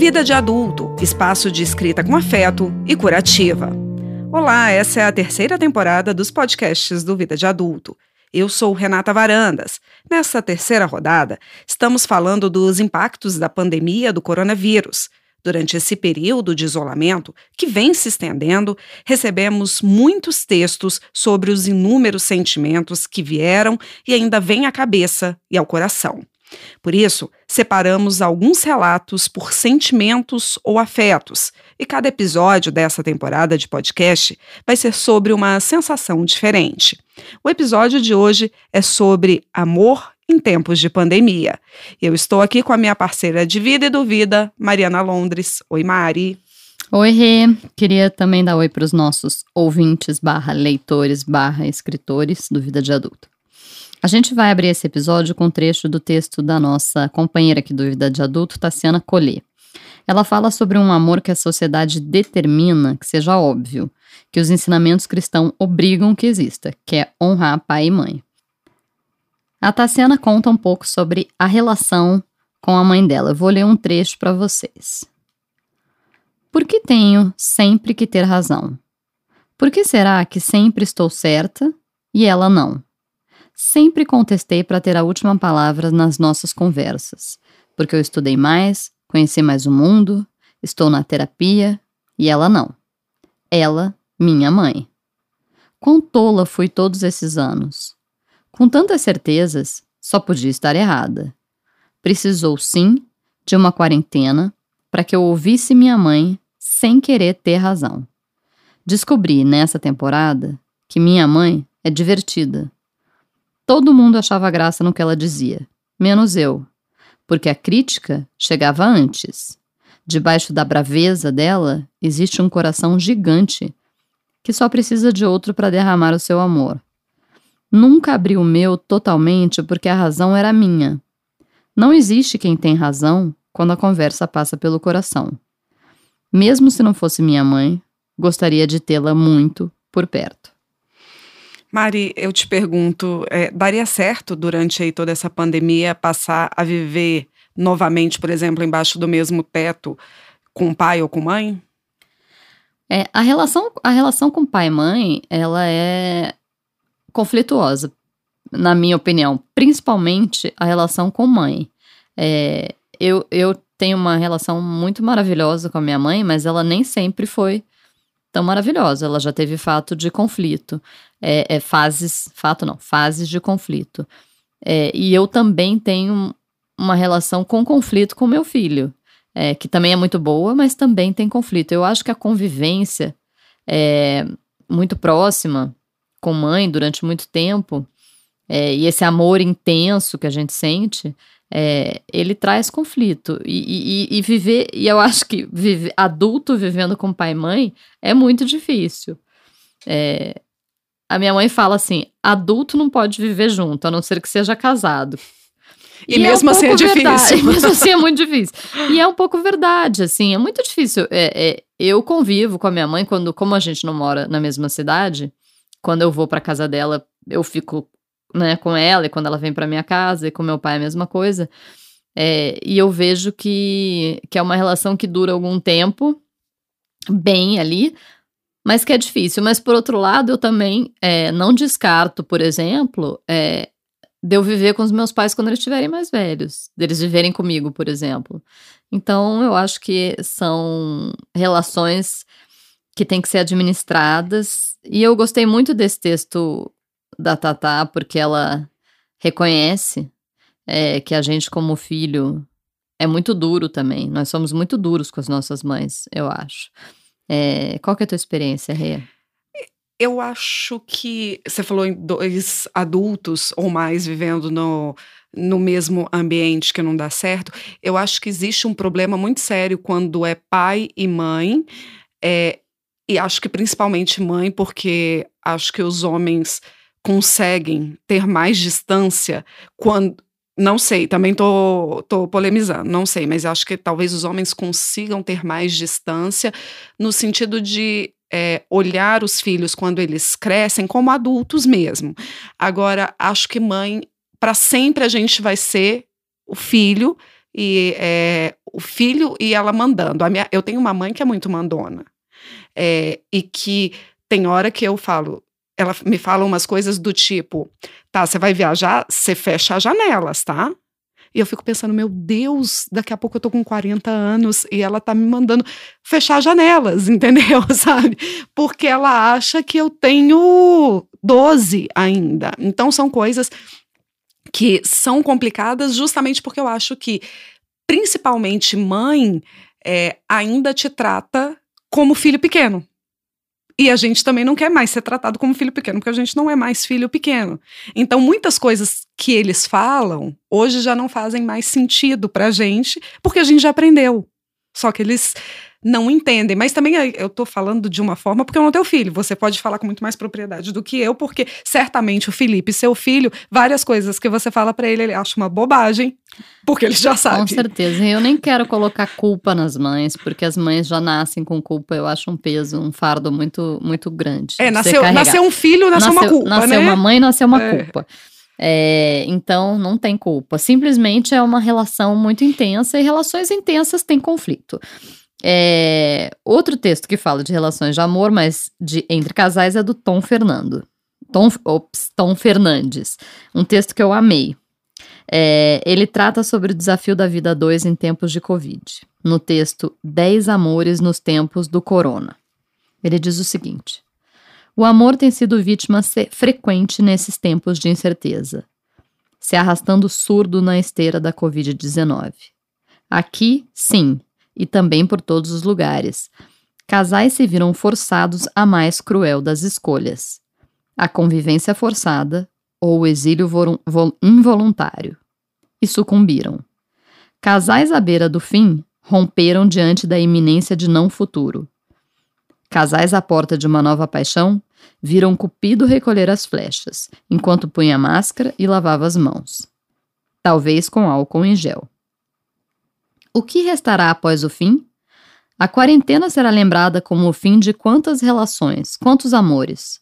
Vida de Adulto espaço de escrita com afeto e curativa. Olá, essa é a terceira temporada dos podcasts do Vida de Adulto. Eu sou Renata Varandas. Nessa terceira rodada, estamos falando dos impactos da pandemia do coronavírus. Durante esse período de isolamento, que vem se estendendo, recebemos muitos textos sobre os inúmeros sentimentos que vieram e ainda vêm à cabeça e ao coração. Por isso, separamos alguns relatos por sentimentos ou afetos, e cada episódio dessa temporada de podcast vai ser sobre uma sensação diferente. O episódio de hoje é sobre amor em tempos de pandemia. Eu estou aqui com a minha parceira de vida e duvida, Mariana Londres. Oi, Mari. Oi, Rê. Queria também dar oi para os nossos ouvintes barra leitores barra escritores do Vida de Adulto. A gente vai abrir esse episódio com um trecho do texto da nossa companheira aqui do Vida de Adulto, Tassiana Collet. Ela fala sobre um amor que a sociedade determina que seja óbvio, que os ensinamentos cristãos obrigam que exista, que é honrar pai e mãe. A Tassiana conta um pouco sobre a relação com a mãe dela. Eu vou ler um trecho para vocês. Por que tenho sempre que ter razão? Por que será que sempre estou certa e ela não? Sempre contestei para ter a última palavra nas nossas conversas, porque eu estudei mais, conheci mais o mundo, estou na terapia e ela não. Ela, minha mãe. Quão tola fui todos esses anos. Com tantas certezas, só podia estar errada. Precisou, sim, de uma quarentena para que eu ouvisse minha mãe sem querer ter razão. Descobri nessa temporada que minha mãe é divertida Todo mundo achava graça no que ela dizia, menos eu, porque a crítica chegava antes. Debaixo da braveza dela existe um coração gigante que só precisa de outro para derramar o seu amor. Nunca abri o meu totalmente porque a razão era minha. Não existe quem tem razão quando a conversa passa pelo coração. Mesmo se não fosse minha mãe, gostaria de tê-la muito por perto. Mari, eu te pergunto, é, daria certo durante aí toda essa pandemia passar a viver novamente, por exemplo, embaixo do mesmo teto com pai ou com mãe? É, a relação, a relação com pai e mãe, ela é conflituosa, na minha opinião, principalmente a relação com mãe. É, eu, eu tenho uma relação muito maravilhosa com a minha mãe, mas ela nem sempre foi tão maravilhosa. Ela já teve fato de conflito, é, é fases, fato não, fases de conflito. É, e eu também tenho uma relação com conflito com meu filho, é, que também é muito boa, mas também tem conflito. Eu acho que a convivência é muito próxima com mãe durante muito tempo, é, e esse amor intenso que a gente sente, é, ele traz conflito. E, e, e, viver, e eu acho que vive, adulto vivendo com pai e mãe é muito difícil. É, a minha mãe fala assim: adulto não pode viver junto, a não ser que seja casado. E, e mesmo é um assim é difícil. mesmo assim é muito difícil. E é um pouco verdade, assim, é muito difícil. É, é, eu convivo com a minha mãe quando, como a gente não mora na mesma cidade, quando eu vou para casa dela, eu fico né, com ela, e quando ela vem para minha casa, e com meu pai é a mesma coisa. É, e eu vejo que, que é uma relação que dura algum tempo, bem ali, mas que é difícil. Mas por outro lado, eu também é, não descarto, por exemplo, é, de eu viver com os meus pais quando eles estiverem mais velhos, deles viverem comigo, por exemplo. Então, eu acho que são relações que têm que ser administradas. E eu gostei muito desse texto da Tatá, porque ela reconhece é, que a gente, como filho, é muito duro também. Nós somos muito duros com as nossas mães, eu acho. É, qual que é a tua experiência, Rê? Eu acho que você falou em dois adultos ou mais vivendo no, no mesmo ambiente que não dá certo. Eu acho que existe um problema muito sério quando é pai e mãe. É, e acho que principalmente mãe, porque acho que os homens conseguem ter mais distância quando. Não sei, também tô, tô polemizando, não sei, mas acho que talvez os homens consigam ter mais distância no sentido de é, olhar os filhos quando eles crescem como adultos mesmo. Agora, acho que mãe, para sempre a gente vai ser o filho e é, o filho e ela mandando. Minha, eu tenho uma mãe que é muito mandona. É, e que tem hora que eu falo, ela me fala umas coisas do tipo: tá, você vai viajar, você fecha as janelas, tá? E eu fico pensando, meu Deus, daqui a pouco eu tô com 40 anos e ela tá me mandando fechar janelas, entendeu? Sabe? Porque ela acha que eu tenho 12 ainda. Então são coisas que são complicadas justamente porque eu acho que, principalmente mãe, é, ainda te trata como filho pequeno. E a gente também não quer mais ser tratado como filho pequeno, porque a gente não é mais filho pequeno. Então, muitas coisas que eles falam hoje já não fazem mais sentido pra gente, porque a gente já aprendeu. Só que eles não entendem. Mas também eu estou falando de uma forma porque eu não tenho filho. Você pode falar com muito mais propriedade do que eu, porque certamente o Felipe, seu filho, várias coisas que você fala para ele, ele acha uma bobagem, porque ele já sabe. Com certeza. Eu nem quero colocar culpa nas mães, porque as mães já nascem com culpa. Eu acho um peso, um fardo muito, muito grande. É, nasceu, nasceu um filho, nasceu, nasceu uma culpa. Nasceu né? uma mãe, nasceu uma é. culpa. É, então, não tem culpa. Simplesmente é uma relação muito intensa e relações intensas têm conflito. É, outro texto que fala de relações de amor, mas de entre casais, é do Tom Fernando. Tom, ops, Tom Fernandes. Um texto que eu amei. É, ele trata sobre o desafio da vida dois em tempos de Covid. No texto 10 Amores nos Tempos do Corona. Ele diz o seguinte: O amor tem sido vítima frequente nesses tempos de incerteza, se arrastando surdo na esteira da Covid-19. Aqui, sim, e também por todos os lugares. Casais se viram forçados à mais cruel das escolhas: a convivência forçada ou o exílio involuntário. E sucumbiram. Casais à beira do fim romperam diante da iminência de não futuro. Casais à porta de uma nova paixão viram Cupido recolher as flechas, enquanto punha máscara e lavava as mãos. Talvez com álcool em gel. O que restará após o fim? A quarentena será lembrada como o fim de quantas relações, quantos amores.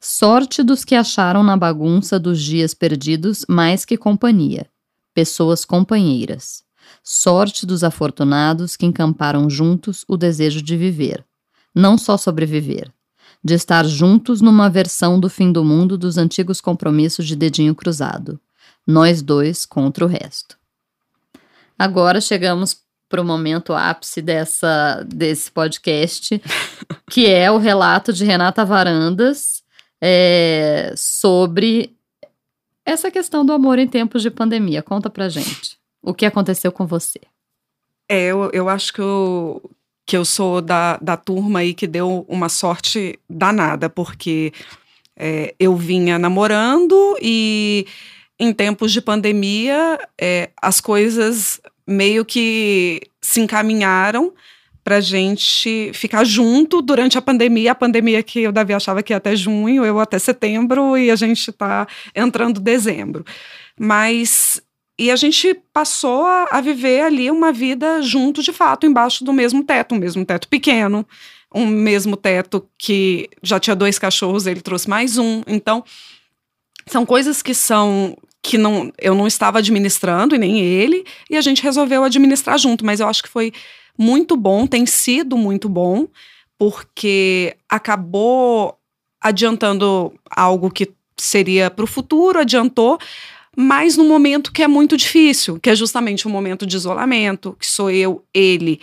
Sorte dos que acharam na bagunça dos dias perdidos mais que companhia, pessoas companheiras. Sorte dos afortunados que encamparam juntos o desejo de viver, não só sobreviver, de estar juntos numa versão do fim do mundo dos antigos compromissos de dedinho cruzado. Nós dois contra o resto. Agora chegamos para o momento ápice dessa, desse podcast, que é o relato de Renata Varandas é, sobre essa questão do amor em tempos de pandemia. Conta pra gente. O que aconteceu com você? É, eu, eu acho que eu, que eu sou da, da turma aí que deu uma sorte danada, porque é, eu vinha namorando e em tempos de pandemia, é, as coisas meio que se encaminharam para gente ficar junto durante a pandemia, a pandemia que o Davi achava que ia até junho, eu até setembro e a gente está entrando dezembro. Mas e a gente passou a, a, viver ali uma vida junto de fato, embaixo do mesmo teto, um mesmo teto pequeno, um mesmo teto que já tinha dois cachorros, ele trouxe mais um. Então, são coisas que são que não, eu não estava administrando e nem ele, e a gente resolveu administrar junto, mas eu acho que foi muito bom, tem sido muito bom, porque acabou adiantando algo que seria para o futuro, adiantou, mas num momento que é muito difícil, que é justamente um momento de isolamento, que sou eu, ele,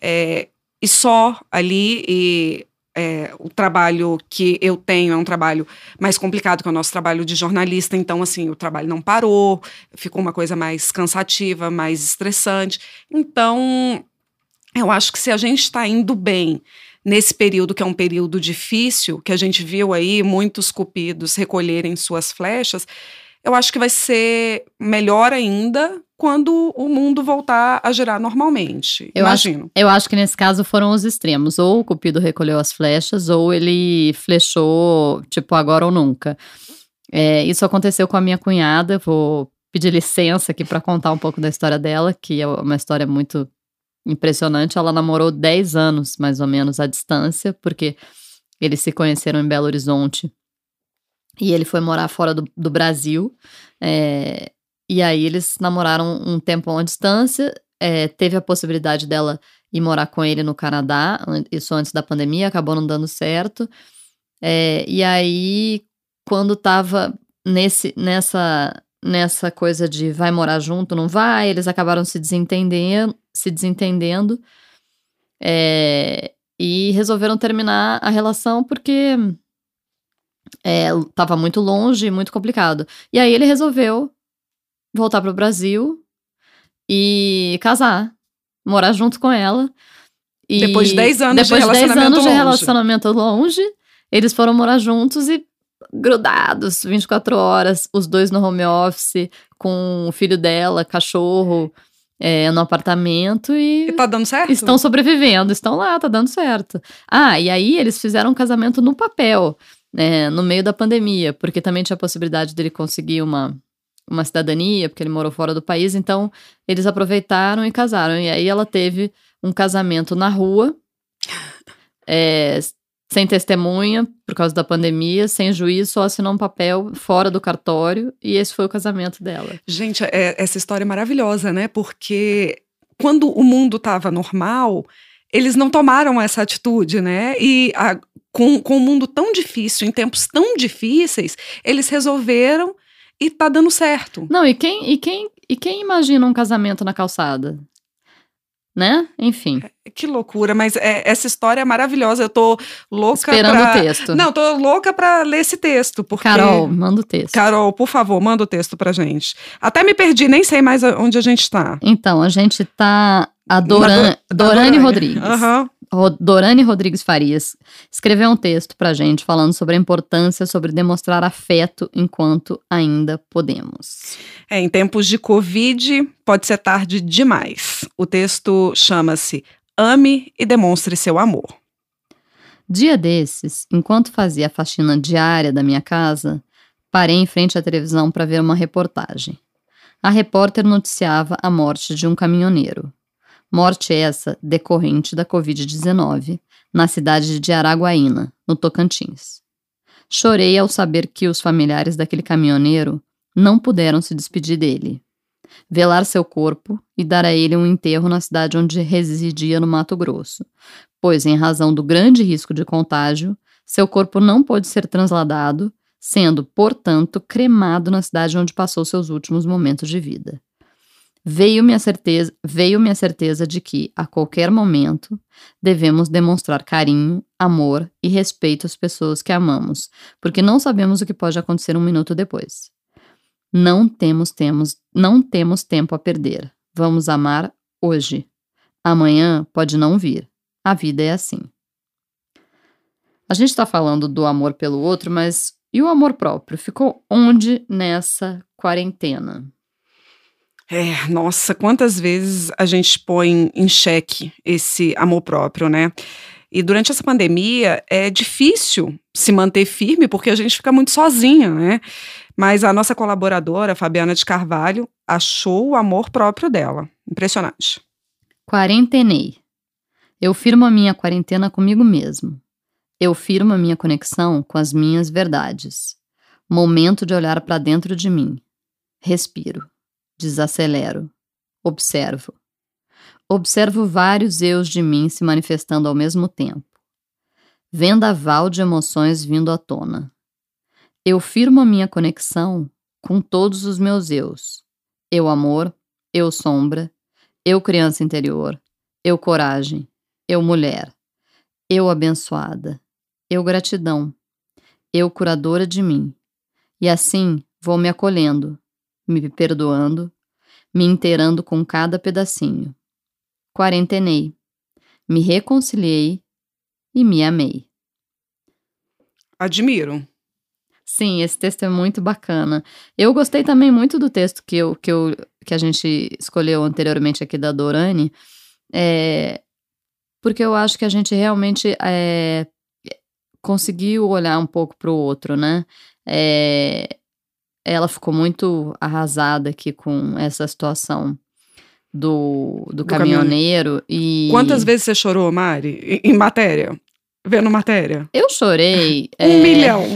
é, e só ali, e é, o trabalho que eu tenho é um trabalho mais complicado que o nosso trabalho de jornalista, então, assim, o trabalho não parou, ficou uma coisa mais cansativa, mais estressante. Então, eu acho que se a gente está indo bem nesse período que é um período difícil, que a gente viu aí muitos cupidos recolherem suas flechas, eu acho que vai ser melhor ainda quando o mundo voltar a girar normalmente. Eu imagino. Acho, eu acho que nesse caso foram os extremos. Ou o Cupido recolheu as flechas, ou ele flechou, tipo, agora ou nunca. É, isso aconteceu com a minha cunhada. Vou pedir licença aqui para contar um pouco da história dela, que é uma história muito impressionante. Ela namorou 10 anos, mais ou menos, à distância, porque eles se conheceram em Belo Horizonte e ele foi morar fora do, do Brasil. É, e aí eles namoraram um tempo à distância. É, teve a possibilidade dela ir morar com ele no Canadá, isso antes da pandemia, acabou não dando certo. É, e aí, quando tava nesse, nessa, nessa coisa de vai morar junto, não vai, eles acabaram se desentendendo, se desentendendo é, e resolveram terminar a relação porque é, tava muito longe, muito complicado. E aí ele resolveu voltar pro Brasil e casar, morar junto com ela. E depois de 10 anos depois de relacionamento 10 anos longe. de relacionamento longe, eles foram morar juntos e grudados 24 horas, os dois no home office, com o filho dela, cachorro, é, no apartamento e, E tá dando certo? estão sobrevivendo, estão lá, tá dando certo. Ah, e aí eles fizeram um casamento no papel, né, no meio da pandemia, porque também tinha a possibilidade dele conseguir uma, uma cidadania, porque ele morou fora do país, então eles aproveitaram e casaram. E aí ela teve um casamento na rua, é, sem testemunha, por causa da pandemia, sem juiz, só assinou um papel fora do cartório, e esse foi o casamento dela. Gente, é- essa história é maravilhosa, né? Porque quando o mundo estava normal, eles não tomaram essa atitude, né? E a- com, com o mundo tão difícil, em tempos tão difíceis, eles resolveram e tá dando certo. Não, e quem, e quem, e quem imagina um casamento na calçada? Né? Enfim, Que loucura, mas é- essa história é maravilhosa. Eu tô louca esperando pra... o texto. Não, tô louca pra ler esse texto, porque... Carol, manda o texto. Carol, por favor, manda o texto pra gente. Até me perdi, nem sei mais onde a gente tá. Então, a gente tá. A Doran, Do- Dorane Dorane. Rodrigues. Ro- Dorane Rodrigues Farias escreveu um texto pra gente falando sobre a importância sobre demonstrar afeto enquanto ainda podemos. É, em tempos de Covid, pode ser tarde demais. O texto chama-se Ame e Demonstre Seu Amor. Dia desses, enquanto fazia a faxina diária da minha casa, parei em frente à televisão para ver uma reportagem. A repórter noticiava a morte de um caminhoneiro. Morte essa decorrente da Covid-19, na cidade de Araguaína, no Tocantins. Chorei ao saber que os familiares daquele caminhoneiro não puderam se despedir dele. Velar seu corpo e dar a ele um enterro na cidade onde residia no Mato Grosso, pois, em razão do grande risco de contágio, seu corpo não pôde ser transladado, sendo, portanto, cremado na cidade onde passou seus últimos momentos de vida. Veio-me a certeza, veio-me a certeza de que, a qualquer momento, devemos demonstrar carinho, amor e respeito às pessoas que amamos, porque não sabemos o que pode acontecer um minuto depois. Não temos, temos, não temos tempo a perder. Vamos amar hoje. Amanhã pode não vir. A vida é assim. A gente está falando do amor pelo outro, mas e o amor próprio? Ficou onde nessa quarentena? É, nossa, quantas vezes a gente põe em xeque esse amor próprio, né? E durante essa pandemia é difícil se manter firme porque a gente fica muito sozinha, né? Mas a nossa colaboradora, Fabiana de Carvalho, achou o amor próprio dela. Impressionante. Quarentenei. Eu firmo a minha quarentena comigo mesmo. Eu firmo a minha conexão com as minhas verdades. Momento de olhar para dentro de mim. Respiro. Desacelero. Observo. Observo vários eus de mim se manifestando ao mesmo tempo. Vendaval de emoções vindo à tona. Eu firmo a minha conexão com todos os meus eus. Eu amor, eu sombra, eu criança interior, eu coragem, eu mulher, eu abençoada, eu gratidão, eu curadora de mim. E assim vou me acolhendo, me perdoando, me inteirando com cada pedacinho. Quarentenei, me reconciliei e me amei. Admiro. Sim, esse texto é muito bacana. Eu gostei também muito do texto que, eu, que, eu, que a gente escolheu anteriormente aqui da Dorane, é, porque eu acho que a gente realmente é, conseguiu olhar um pouco para o outro, né? É, ela ficou muito arrasada aqui com essa situação do, do, Do caminhoneiro. E Quantas vezes você chorou, Mari, em, em matéria? Vendo matéria? eu chorei. Um é, milhão.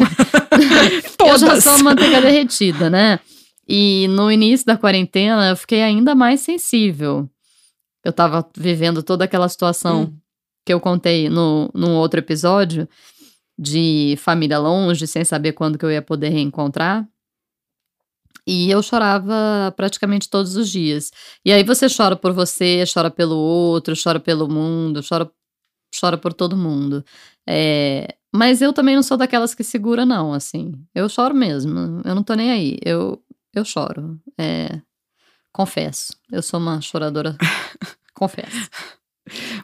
Eu já Todas. sou manteiga derretida, né? E no início da quarentena eu fiquei ainda mais sensível. Eu tava vivendo toda aquela situação hum. que eu contei no, num outro episódio de família longe, sem saber quando que eu ia poder reencontrar. E eu chorava praticamente todos os dias. E aí você chora por você, chora pelo outro, chora pelo mundo, chora, chora por todo mundo. É, mas eu também não sou daquelas que segura, não, assim. Eu choro mesmo. Eu não tô nem aí. Eu, eu choro. É, confesso. Eu sou uma choradora. confesso.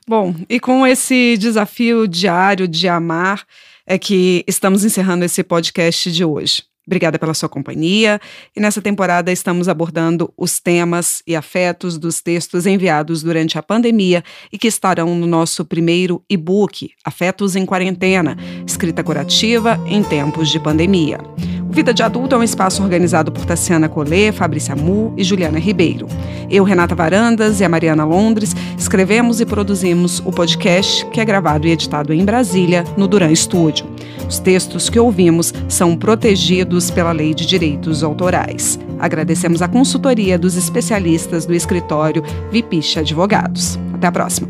Bom, e com esse desafio diário de amar, é que estamos encerrando esse podcast de hoje. Obrigada pela sua companhia. E nessa temporada estamos abordando os temas e afetos dos textos enviados durante a pandemia e que estarão no nosso primeiro e-book, Afetos em Quarentena Escrita Curativa em Tempos de Pandemia. Vida de Adulto é um espaço organizado por Tassiana Collet, Fabrícia Mu e Juliana Ribeiro. Eu, Renata Varandas e a Mariana Londres escrevemos e produzimos o podcast que é gravado e editado em Brasília, no Duran Studio. Os textos que ouvimos são protegidos pela Lei de Direitos Autorais. Agradecemos a consultoria dos especialistas do escritório Vipicha Advogados. Até a próxima.